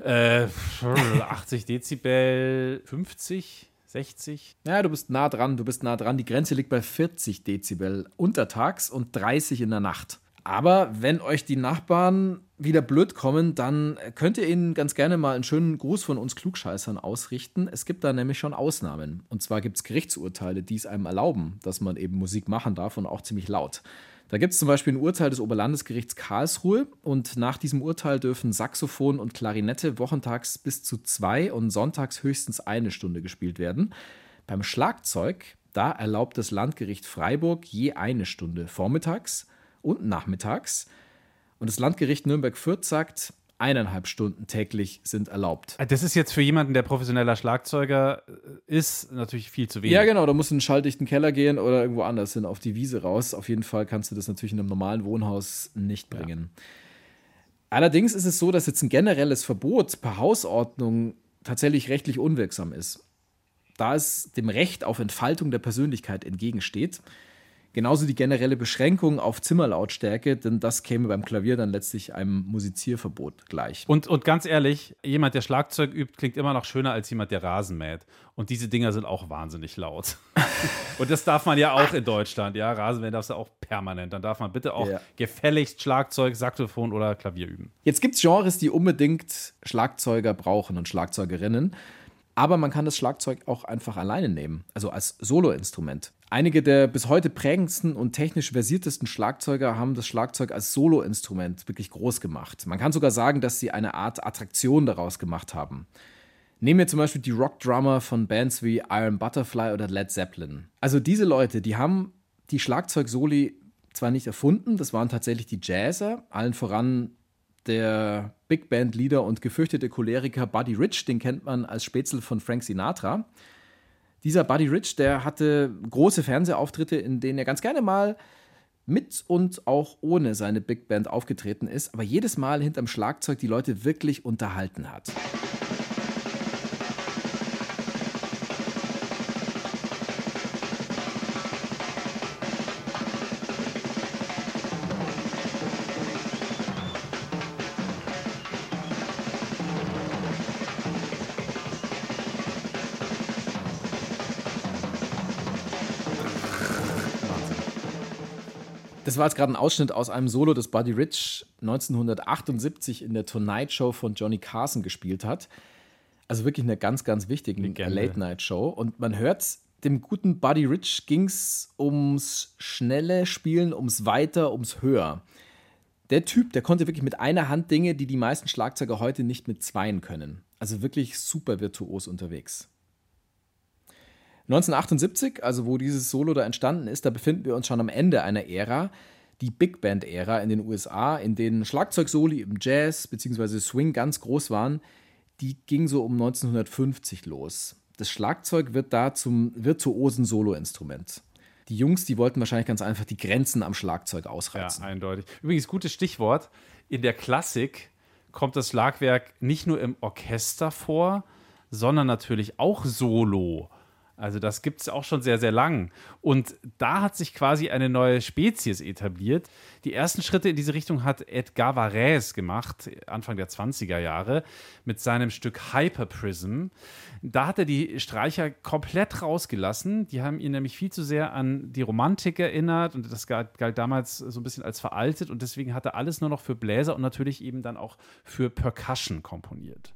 Äh, 80 Dezibel, 50, 60. Ja, du bist nah dran, du bist nah dran. Die Grenze liegt bei 40 Dezibel untertags und 30 in der Nacht. Aber wenn euch die Nachbarn wieder blöd kommen, dann könnt ihr ihnen ganz gerne mal einen schönen Gruß von uns Klugscheißern ausrichten. Es gibt da nämlich schon Ausnahmen. Und zwar gibt es Gerichtsurteile, die es einem erlauben, dass man eben Musik machen darf und auch ziemlich laut. Da gibt es zum Beispiel ein Urteil des Oberlandesgerichts Karlsruhe und nach diesem Urteil dürfen Saxophon und Klarinette wochentags bis zu zwei und sonntags höchstens eine Stunde gespielt werden. Beim Schlagzeug, da erlaubt das Landgericht Freiburg je eine Stunde vormittags und nachmittags. Und das Landgericht Nürnberg-Fürth sagt, eineinhalb Stunden täglich sind erlaubt. Das ist jetzt für jemanden, der professioneller Schlagzeuger äh, ist, natürlich viel zu wenig. Ja, genau, da musst du in einen schalldichten Keller gehen oder irgendwo anders hin, auf die Wiese raus. Auf jeden Fall kannst du das natürlich in einem normalen Wohnhaus nicht bringen. Allerdings ist es so, dass jetzt ein generelles Verbot per Hausordnung tatsächlich rechtlich unwirksam ist. Da es dem Recht auf Entfaltung der Persönlichkeit entgegensteht, Genauso die generelle Beschränkung auf Zimmerlautstärke, denn das käme beim Klavier dann letztlich einem Musizierverbot gleich. Und, und ganz ehrlich, jemand, der Schlagzeug übt, klingt immer noch schöner als jemand, der Rasen mäht. Und diese Dinger sind auch wahnsinnig laut. und das darf man ja auch in Deutschland. Ja, Rasenmähen darfst du auch permanent. Dann darf man bitte auch Ja. gefälligst Schlagzeug, Saxophon oder Klavier üben. Jetzt gibt es Genres, die unbedingt Schlagzeuger brauchen und Schlagzeugerinnen. Aber man kann das Schlagzeug auch einfach alleine nehmen, also als Soloinstrument. Einige der bis heute prägendsten und technisch versiertesten Schlagzeuger haben das Schlagzeug als Soloinstrument wirklich groß gemacht. Man kann sogar sagen, dass sie eine Art Attraktion daraus gemacht haben. Nehmen wir zum Beispiel die Rockdrummer von Bands wie Iron Butterfly oder Led Zeppelin. Also diese Leute, die haben die Schlagzeugsoli zwar nicht erfunden, das waren tatsächlich die Jazzer, allen voran der Big Band Leader und gefürchtete Choleriker Buddy Rich, den kennt man als Spätzle von Frank Sinatra. Dieser Buddy Rich, der hatte große Fernsehauftritte, in denen er ganz gerne mal mit und auch ohne seine Big Band aufgetreten ist, aber jedes Mal hinterm Schlagzeug die Leute wirklich unterhalten hat. Das war jetzt gerade ein Ausschnitt aus einem Solo, das Buddy Rich 1978 in der Tonight Show von Johnny Carson gespielt hat. Also wirklich eine ganz, ganz wichtige. Late-Night-Show. Und man hört, dem guten Buddy Rich ging es ums schnelle Spielen, ums Weiter, ums Höher. Der Typ, der konnte wirklich mit einer Hand Dinge, die die meisten Schlagzeuger heute nicht mit zweien können. Also wirklich super virtuos unterwegs. 1978, also wo dieses Solo da entstanden ist, da befinden wir uns schon am Ende einer Ära, die Big Band-Ära in den USA, in denen Schlagzeugsoli im Jazz bzw. Swing ganz groß waren. Die ging so um 1950 los. Das Schlagzeug wird da zum virtuosen Soloinstrument. Die Jungs, die wollten wahrscheinlich ganz einfach die Grenzen am Schlagzeug Ja, ausreizen. eindeutig. Übrigens, gutes Stichwort. In der Klassik kommt das Schlagwerk nicht nur im Orchester vor, sondern natürlich auch solo. Also das gibt es auch schon sehr, sehr lang. Und da hat sich quasi eine neue Spezies etabliert. Die ersten Schritte in diese Richtung hat Edgar Varese gemacht, Anfang der 20er Jahre, mit seinem Stück Hyperprism. Da hat er die Streicher komplett rausgelassen. Die haben ihn nämlich viel zu sehr an die Romantik erinnert und das galt, damals so ein bisschen als veraltet und deswegen hat er alles nur noch für Bläser und natürlich eben dann auch für Percussion komponiert.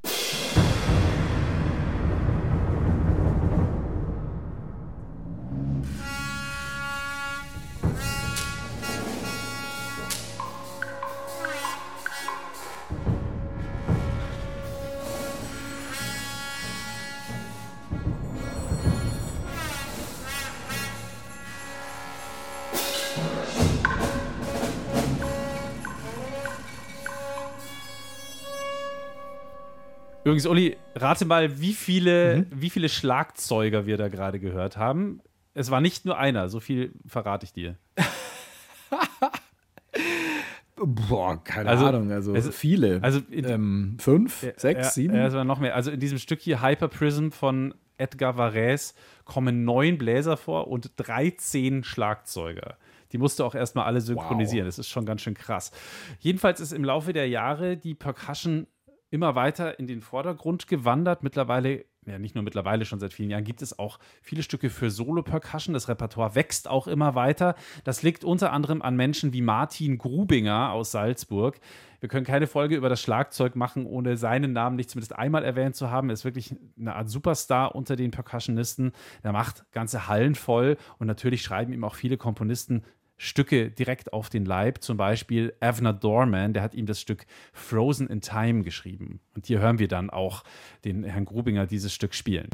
Übrigens, Uli, rate mal, wie viele, wie viele Schlagzeuger wir da gerade gehört haben. Es war nicht nur einer, so viel verrate ich dir. Boah, keine Also, Ahnung, also es- viele. also in- ähm, fünf, sechs, ja, sieben? Ja, es war noch mehr. Also in diesem Stück hier Hyperprism von Edgar Varese kommen neun Bläser vor und 13 Schlagzeuger. Die musste auch erstmal alle synchronisieren. Das ist schon ganz schön krass. Jedenfalls ist im Laufe der Jahre die Percussion immer weiter in den Vordergrund gewandert. Mittlerweile, ja nicht nur mittlerweile, schon seit vielen Jahren gibt es auch viele Stücke für Solo-Percussion. Das Repertoire wächst auch immer weiter. Das liegt unter anderem an Menschen wie Martin Grubinger aus Salzburg. Wir können keine Folge über das Schlagzeug machen, ohne seinen Namen nicht zumindest einmal erwähnt zu haben. Er ist wirklich eine Art Superstar unter den Percussionisten. Er macht ganze Hallen voll und natürlich schreiben ihm auch viele Komponisten Stücke direkt auf den Leib. Zum Beispiel Avner Dorman, der hat ihm das Stück Frozen in Time geschrieben. Und hier hören wir dann auch den Herrn Grubinger dieses Stück spielen.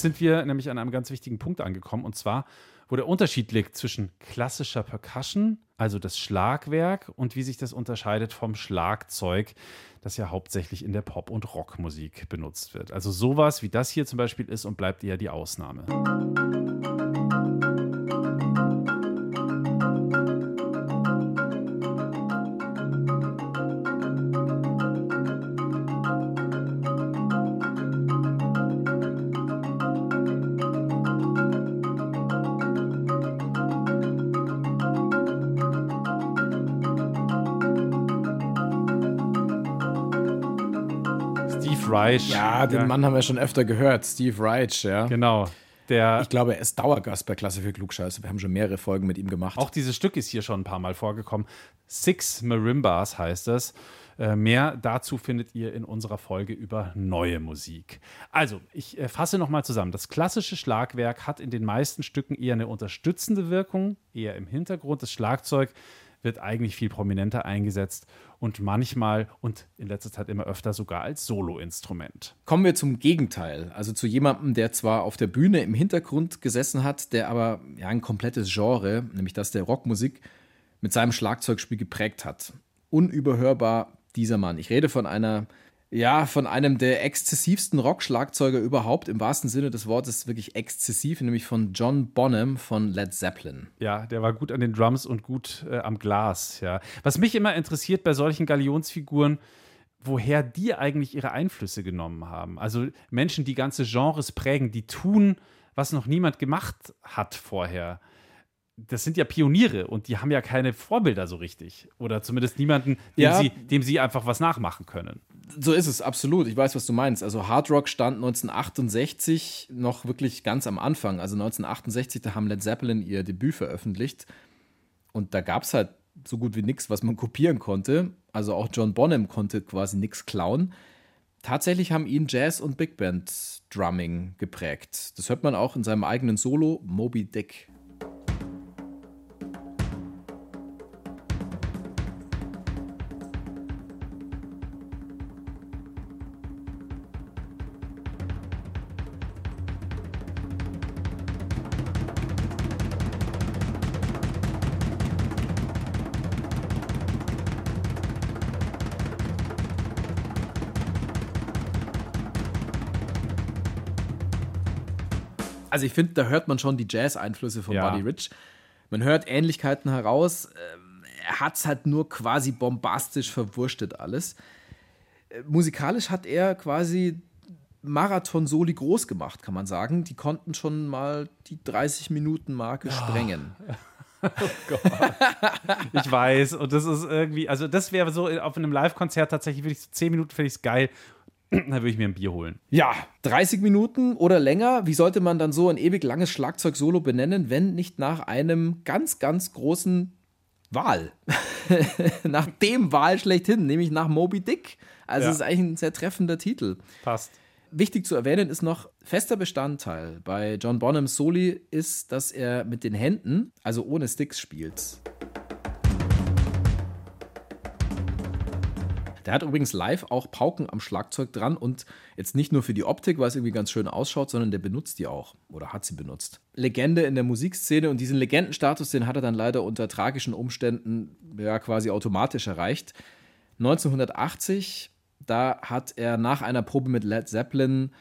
Jetzt sind wir nämlich an einem ganz wichtigen Punkt angekommen, und zwar, wo der Unterschied liegt zwischen klassischer Percussion, also das Schlagwerk, und wie sich das unterscheidet vom Schlagzeug, das ja hauptsächlich in der Pop- und Rockmusik benutzt wird. Also sowas wie das hier zum Beispiel ist und bleibt eher die Ausnahme. Reich. Ja, den Mann haben wir schon öfter gehört. Steve Reich, ja. Genau. Der Ich glaube, er ist Dauergast bei Klasse für Klugscheiße. Wir haben schon mehrere Folgen mit ihm gemacht. Auch dieses Stück ist hier schon ein paar Mal vorgekommen. Six Marimbas heißt es. Äh, mehr dazu findet ihr in unserer Folge über neue Musik. Also, ich äh, fasse nochmal zusammen. Das klassische Schlagwerk hat in den meisten Stücken eher eine unterstützende Wirkung, eher im Hintergrund. Das Schlagzeug wird eigentlich viel prominenter eingesetzt und manchmal und in letzter Zeit immer öfter sogar als Soloinstrument. Kommen wir zum Gegenteil. Also zu jemandem, der zwar auf der Bühne im Hintergrund gesessen hat, der aber ja, ein komplettes Genre, nämlich das der Rockmusik, mit seinem Schlagzeugspiel geprägt hat. Unüberhörbar dieser Mann. Ich rede von einer, ja, von einem der exzessivsten Rockschlagzeuger überhaupt, im wahrsten Sinne des Wortes wirklich exzessiv, nämlich von John Bonham von Led Zeppelin. Ja, der war gut an den Drums und gut äh, am Glas, ja. Was mich immer interessiert bei solchen Galionsfiguren, woher die eigentlich ihre Einflüsse genommen haben. Also Menschen, die ganze Genres prägen, die tun, was noch niemand gemacht hat vorher. Das sind ja Pioniere und die haben ja keine Vorbilder so richtig. Oder zumindest niemanden, dem, Ja. sie, dem sie einfach was nachmachen können. So ist es, absolut. Ich weiß, was du meinst. Also Hard Rock stand 1968 noch wirklich ganz am Anfang. Also 1968, da haben Led Zeppelin ihr Debüt veröffentlicht. Und da gab es halt so gut wie nichts, was man kopieren konnte. Also auch John Bonham konnte quasi nichts klauen. Tatsächlich haben ihn Jazz und Big Band Drumming geprägt. Das hört man auch in seinem eigenen Solo Moby Dick. Also ich finde, da hört man schon die Jazz-Einflüsse von Ja. Buddy Rich. Man hört Ähnlichkeiten heraus. Ähm, Er hat es halt nur quasi bombastisch verwurstet alles. Äh, Musikalisch hat er quasi Marathon-Soli groß gemacht, kann man sagen. Die konnten schon mal die 30-Minuten-Marke sprengen. Ich weiß. Und das ist irgendwie, also das wäre so auf einem Live-Konzert tatsächlich wirklich so 10 Minuten finde ich es geil. Dann würde ich mir ein Bier holen. Ja, 30 Minuten oder länger. Wie sollte man dann so ein ewig langes Schlagzeug-Solo benennen, wenn nicht nach einem ganz, ganz großen Wahl? nach dem Wahl schlechthin, nämlich nach Moby Dick. Also, Ja. es ist eigentlich ein sehr treffender Titel. Passt. Wichtig zu erwähnen ist noch, fester Bestandteil bei John Bonhams Soli ist, dass er mit den Händen, also ohne Sticks, spielt. Der hat übrigens live auch Pauken am Schlagzeug dran und jetzt nicht nur für die Optik, weil es irgendwie ganz schön ausschaut, sondern der benutzt die auch oder hat sie benutzt. Legende in der Musikszene und diesen Legendenstatus, den hat er dann leider unter tragischen Umständen ja quasi automatisch erreicht. 1980, da hat er nach einer Probe mit Led Zeppelin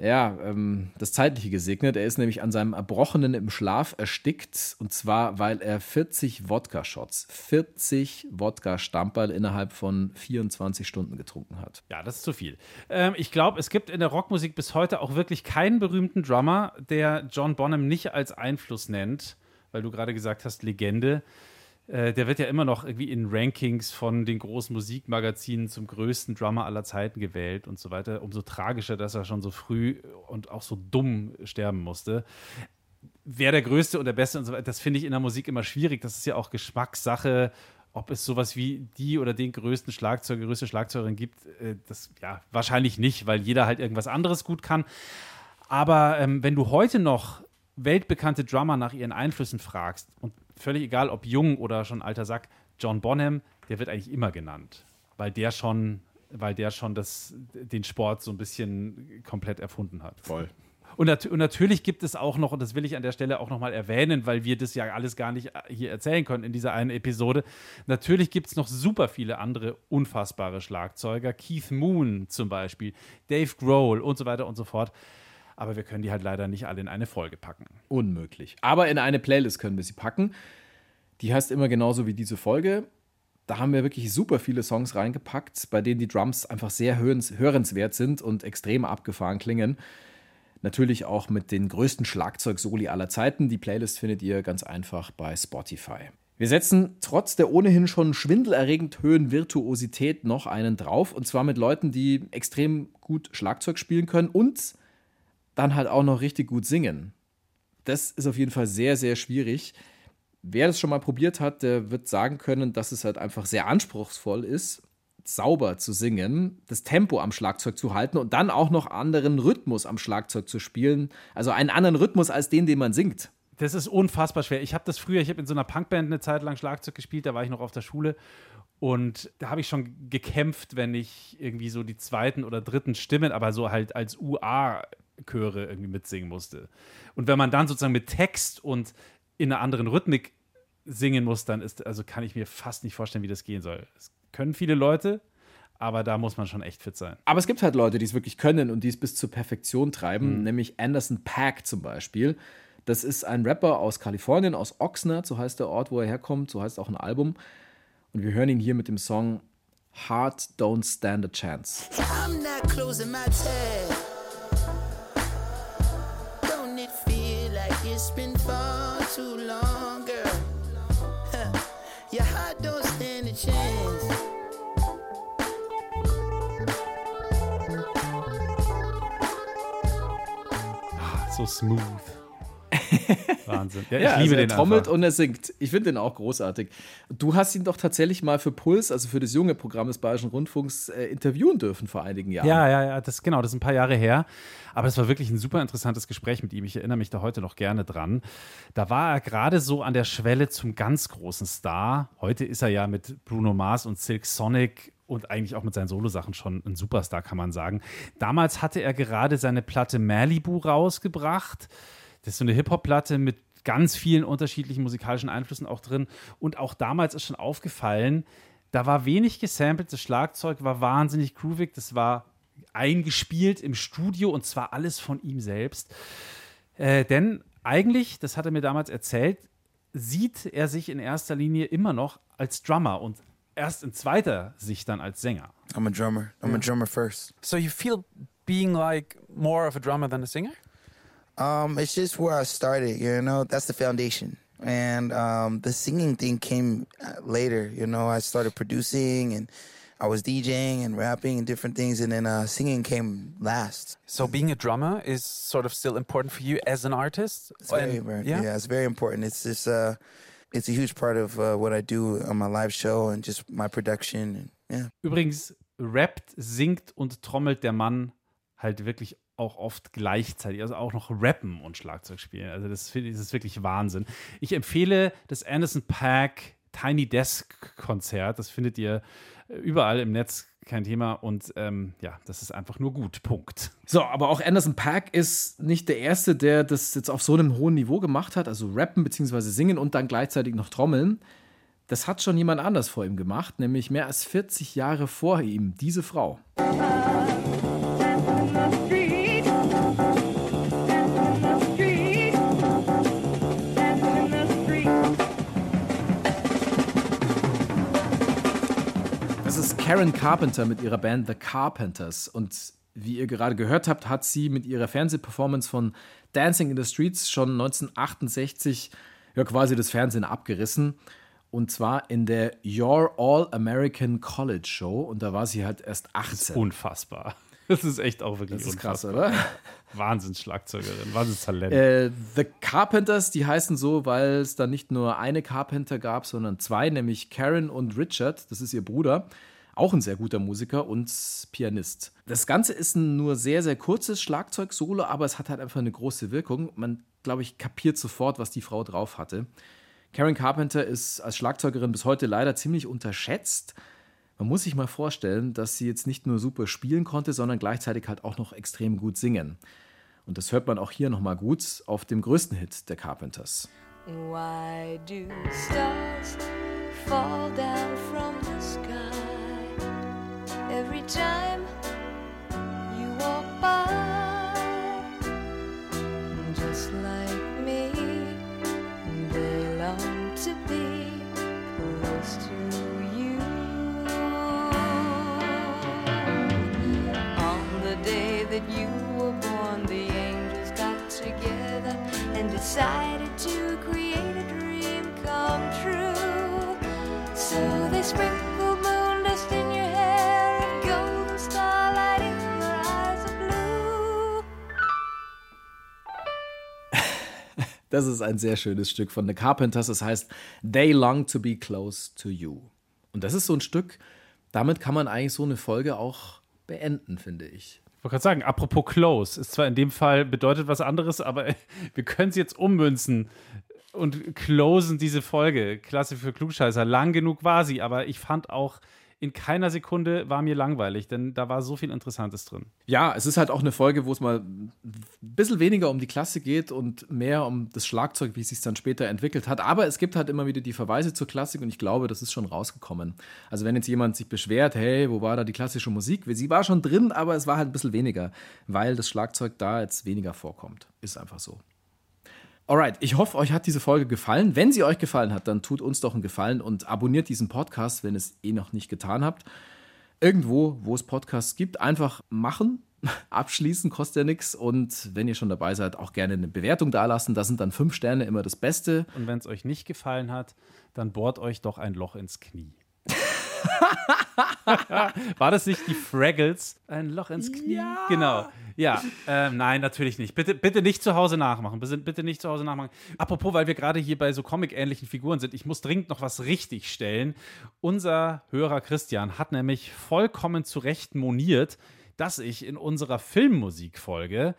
ja, ähm, das Zeitliche gesegnet. Er ist nämlich an seinem Erbrochenen im Schlaf erstickt. Und zwar, weil er 40 Wodka-Shots, 40 Wodka-Stamperl innerhalb von 24 Stunden getrunken hat. Ja, das ist zu viel. Ähm, ich glaube, es gibt in der Rockmusik bis heute auch wirklich keinen berühmten Drummer, der John Bonham nicht als Einfluss nennt, weil du gerade gesagt hast, Legende. Äh, der wird ja immer noch irgendwie in Rankings von den großen Musikmagazinen zum größten Drummer aller Zeiten gewählt und so weiter. Umso tragischer, dass er schon so früh und auch so dumm sterben musste. Wer der Größte und der Beste und so weiter, das finde ich in der Musik immer schwierig. Das ist ja auch Geschmackssache, ob es sowas wie die oder den größten Schlagzeuger, größte Schlagzeugerin gibt. Äh, das ja wahrscheinlich nicht, weil jeder halt irgendwas anderes gut kann. Aber ähm, wenn du heute noch weltbekannte Drummer nach ihren Einflüssen fragst, und völlig egal, ob jung oder schon alter Sack, John Bonham, der wird eigentlich immer genannt, weil der schon, weil der schon das, den Sport so ein bisschen komplett erfunden hat. Voll. Und, nat und, natürlich gibt es auch noch, und das will ich an der Stelle auch nochmal erwähnen, weil wir das ja alles gar nicht äh, hier erzählen können in dieser einen Episode. Natürlich gibt es noch super viele andere unfassbare Schlagzeuger. Keith Moon zum Beispiel, Dave Grohl und so weiter und so fort. Aber wir können die halt leider nicht alle in eine Folge packen. Unmöglich. Aber in eine Playlist können wir sie packen. Die heißt immer genauso wie diese Folge. Da haben wir wirklich super viele Songs reingepackt, bei denen die Drums einfach sehr hörenswert sind und extrem abgefahren klingen. Natürlich auch mit den größten Schlagzeug-Soli aller Zeiten. Die Playlist findet ihr ganz einfach bei Spotify. Wir setzen trotz der ohnehin schon schwindelerregend hohen Virtuosität noch einen drauf. Und zwar mit Leuten, die extrem gut Schlagzeug spielen können und dann halt auch noch richtig gut singen. Das ist auf jeden Fall sehr, sehr schwierig. Wer das schon mal probiert hat, der wird sagen können, dass es halt einfach sehr anspruchsvoll ist, sauber zu singen, das Tempo am Schlagzeug zu halten und dann auch noch anderen Rhythmus am Schlagzeug zu spielen. Also einen anderen Rhythmus als den, den man singt. Das ist unfassbar schwer. Ich habe das früher, ich habe in so einer Punkband eine Zeit lang Schlagzeug gespielt, da war ich noch auf der Schule und da habe ich schon gekämpft, wenn ich irgendwie so die zweiten oder dritten Stimmen, aber so halt als UA-Chöre irgendwie mitsingen musste. Und wenn man dann sozusagen mit Text und in einer anderen Rhythmik singen muss, dann ist, also kann ich mir fast nicht vorstellen, wie das gehen soll. Das können viele Leute, aber da muss man schon echt fit sein. Aber es gibt halt Leute, die es wirklich können und die es bis zur Perfektion treiben, mhm. nämlich Anderson Pack zum Beispiel. Das ist ein Rapper aus Kalifornien, aus Oxnard, so heißt der Ort, wo er herkommt, so heißt auch ein Album. Und wir hören ihn hier mit dem Song Heart Don't Stand a Chance. I'm not closing my tab. It's been far too long, girl? Your heart don't stand a chance. Ah, so smooth. Wahnsinn. Ja, ich ja, liebe also er den trommelt einfach. und er singt. Ich finde den auch großartig. Du hast ihn doch tatsächlich mal für Puls, also für das junge Programm des Bayerischen Rundfunks, äh, interviewen dürfen vor einigen Jahren. Ja, ja, ja, das genau, das ist ein paar Jahre her. Aber es war wirklich ein super interessantes Gespräch mit ihm. Ich erinnere mich da heute noch gerne dran. Da war er gerade so an der Schwelle zum ganz großen Star. Heute ist er ja mit Bruno Mars und Silk Sonic und eigentlich auch mit seinen Solosachen schon ein Superstar, kann man sagen. Damals hatte er gerade seine Platte Malibu rausgebracht. Das ist so eine Hip-Hop-Platte mit ganz vielen unterschiedlichen musikalischen Einflüssen auch drin. Und auch damals ist schon aufgefallen, da war wenig gesampelt, das Schlagzeug war wahnsinnig groovig, das war eingespielt im Studio und zwar alles von ihm selbst. Äh, denn eigentlich, das hat er mir damals erzählt, sieht er sich in erster Linie immer noch als Drummer und erst in zweiter Sicht dann als Sänger. I'm a drummer. I'm yeah. a drummer first. So you feel being like more of a drummer than a singer? Um, it's just where I started, you know, that's the foundation. And um, the singing thing came uh, later, you know, I started producing and I was DJing and rapping and different things, and then uh, singing came last. So being a drummer is sort of still important for you as an artist. It's very important. Yeah? yeah, it's very important. It's just uh, it's a huge part of uh, what I do on my live show and just my production. And, yeah. Übrigens rappt, singt und trommelt der Mann halt wirklich auch oft gleichzeitig, also auch noch rappen und Schlagzeug spielen. Also das, das ist wirklich Wahnsinn. Ich empfehle das Anderson Pack Tiny Desk Konzert. Das findet ihr äh, überall im Netz, kein Thema. Und ähm, ja, das ist einfach nur gut. Punkt. So, aber auch Anderson Pack ist nicht der Erste, der das jetzt auf so einem hohen Niveau gemacht hat. Also rappen bzw. singen und dann gleichzeitig noch trommeln. Das hat schon jemand anders vor ihm gemacht, nämlich mehr als 40 Jahre vor ihm, diese Frau. Karen Carpenter mit ihrer Band The Carpenters. Und wie ihr gerade gehört habt, hat sie mit ihrer Fernsehperformance von Dancing in the Streets schon 1968 ja quasi das Fernsehen abgerissen. Und zwar in der Your All American College Show. Und da war sie halt erst 18. Das ist unfassbar. Das ist echt auch wirklich Das ist unfassbar. krass, oder? Wahnsinnsschlagzeugerin, Wahnsinnstalent. Äh, The Carpenters, die heißen so, weil es da nicht nur eine Carpenter gab, sondern zwei, nämlich Karen und Richard. Das ist ihr Bruder auch ein sehr guter Musiker und Pianist. Das Ganze ist ein nur sehr, sehr kurzes Schlagzeug-Solo, aber es hat halt einfach eine große Wirkung. Man, glaube ich, kapiert sofort, was die Frau drauf hatte. Karen Carpenter ist als Schlagzeugerin bis heute leider ziemlich unterschätzt. Man muss sich mal vorstellen, dass sie jetzt nicht nur super spielen konnte, sondern gleichzeitig halt auch noch extrem gut singen. Und das hört man auch hier nochmal gut auf dem größten Hit der Carpenters. Why do stars fall down from the sky every time you walk by? Just like me, they long to be close to you. On the day that you were born, the angels got together and decided to create a dream come true. So they sprinkled Das ist ein sehr schönes Stück von The Carpenters. Es heißt They Long to Be Close to You. Und das ist so ein Stück, damit kann man eigentlich so eine Folge auch beenden, finde ich. Ich wollte gerade sagen, apropos close, ist zwar in dem Fall bedeutet was anderes, aber wir können es jetzt ummünzen und closen diese Folge. Klasse für Klugscheißer. Lang genug war sie, aber ich fand auch, in keiner Sekunde war mir langweilig, denn da war so viel Interessantes drin. Ja, es ist halt auch eine Folge, wo es mal ein bisschen weniger um die Klasse geht und mehr um das Schlagzeug, wie es sich dann später entwickelt hat. Aber es gibt halt immer wieder die Verweise zur Klassik und ich glaube, das ist schon rausgekommen. Also wenn jetzt jemand sich beschwert, hey, wo war da die klassische Musik? Sie war schon drin, aber es war halt ein bisschen weniger, weil das Schlagzeug da jetzt weniger vorkommt. Ist einfach so. Alright, ich hoffe, euch hat diese Folge gefallen. Wenn sie euch gefallen hat, dann tut uns doch einen Gefallen und abonniert diesen Podcast, wenn es eh noch nicht getan habt. Irgendwo, wo es Podcasts gibt, einfach machen. Abschließen kostet ja nichts. Und wenn ihr schon dabei seid, auch gerne eine Bewertung dalassen. Da sind dann fünf Sterne immer das Beste. Und wenn es euch nicht gefallen hat, dann bohrt euch doch ein Loch ins Knie. War das nicht die Fraggles? Ein Loch ins Knie? Ja. Genau. Ja, ähm, nein, natürlich nicht. Bitte, bitte nicht zu Hause nachmachen. Bitte, bitte nicht zu Hause nachmachen. Apropos, weil wir gerade hier bei so Comic-ähnlichen Figuren sind, ich muss dringend noch was richtig stellen. Unser Hörer Christian hat nämlich vollkommen zu Recht moniert, dass ich in unserer Filmmusikfolge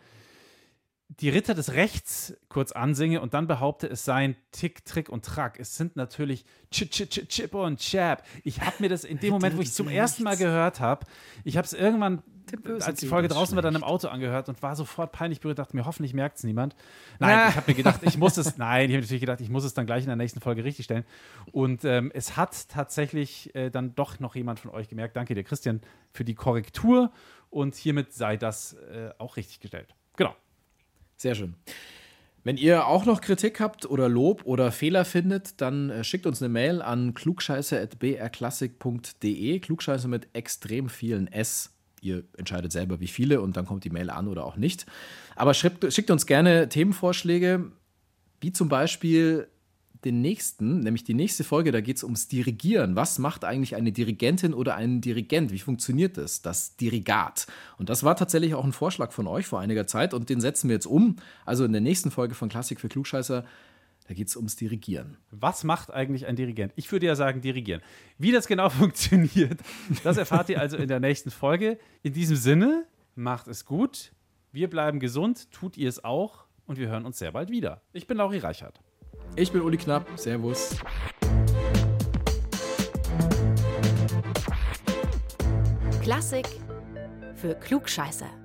die Ritter des Rechts kurz ansinge und dann behaupte, es seien Tick, Trick und Track. Es sind natürlich Ch -Ch -Ch Chip und Chap. Ich habe mir das in dem Moment, wo ich es zum ersten Mal gehört habe, ich habe es irgendwann, als die Folge draußen war, dann im Auto angehört und war sofort peinlich berührt, dachte mir, hoffentlich merkt es niemand. Nein, ich habe mir gedacht, ich muss es, nein, ich habe natürlich gedacht, ich muss es dann gleich in der nächsten Folge richtig stellen. Und ähm, es hat tatsächlich äh, dann doch noch jemand von euch gemerkt. Danke dir, Christian, für die Korrektur und hiermit sei das äh, auch richtig gestellt. Genau. Sehr schön. Wenn ihr auch noch Kritik habt oder Lob oder Fehler findet, dann äh, schickt uns eine Mail an klugscheiße.brklassik.de. Klugscheiße mit extrem vielen S. Ihr entscheidet selber, wie viele, und dann kommt die Mail an oder auch nicht. Aber schickt, schickt uns gerne Themenvorschläge, wie zum Beispiel den nächsten, nämlich die nächste Folge, da geht es ums Dirigieren. Was macht eigentlich eine Dirigentin oder ein Dirigent? Wie funktioniert das? Das Dirigat. Und das war tatsächlich auch ein Vorschlag von euch vor einiger Zeit und den setzen wir jetzt um. Also in der nächsten Folge von Klassik für Klugscheißer, da geht es ums Dirigieren. Was macht eigentlich ein Dirigent? Ich würde ja sagen, dirigieren. Wie das genau funktioniert, das erfahrt ihr also in der nächsten Folge. In diesem Sinne, macht es gut. Wir bleiben gesund, tut ihr es auch und wir hören uns sehr bald wieder. Ich bin Lauri Reichert. Ich bin Uli Knapp. Servus. Klassik für Klugscheißer.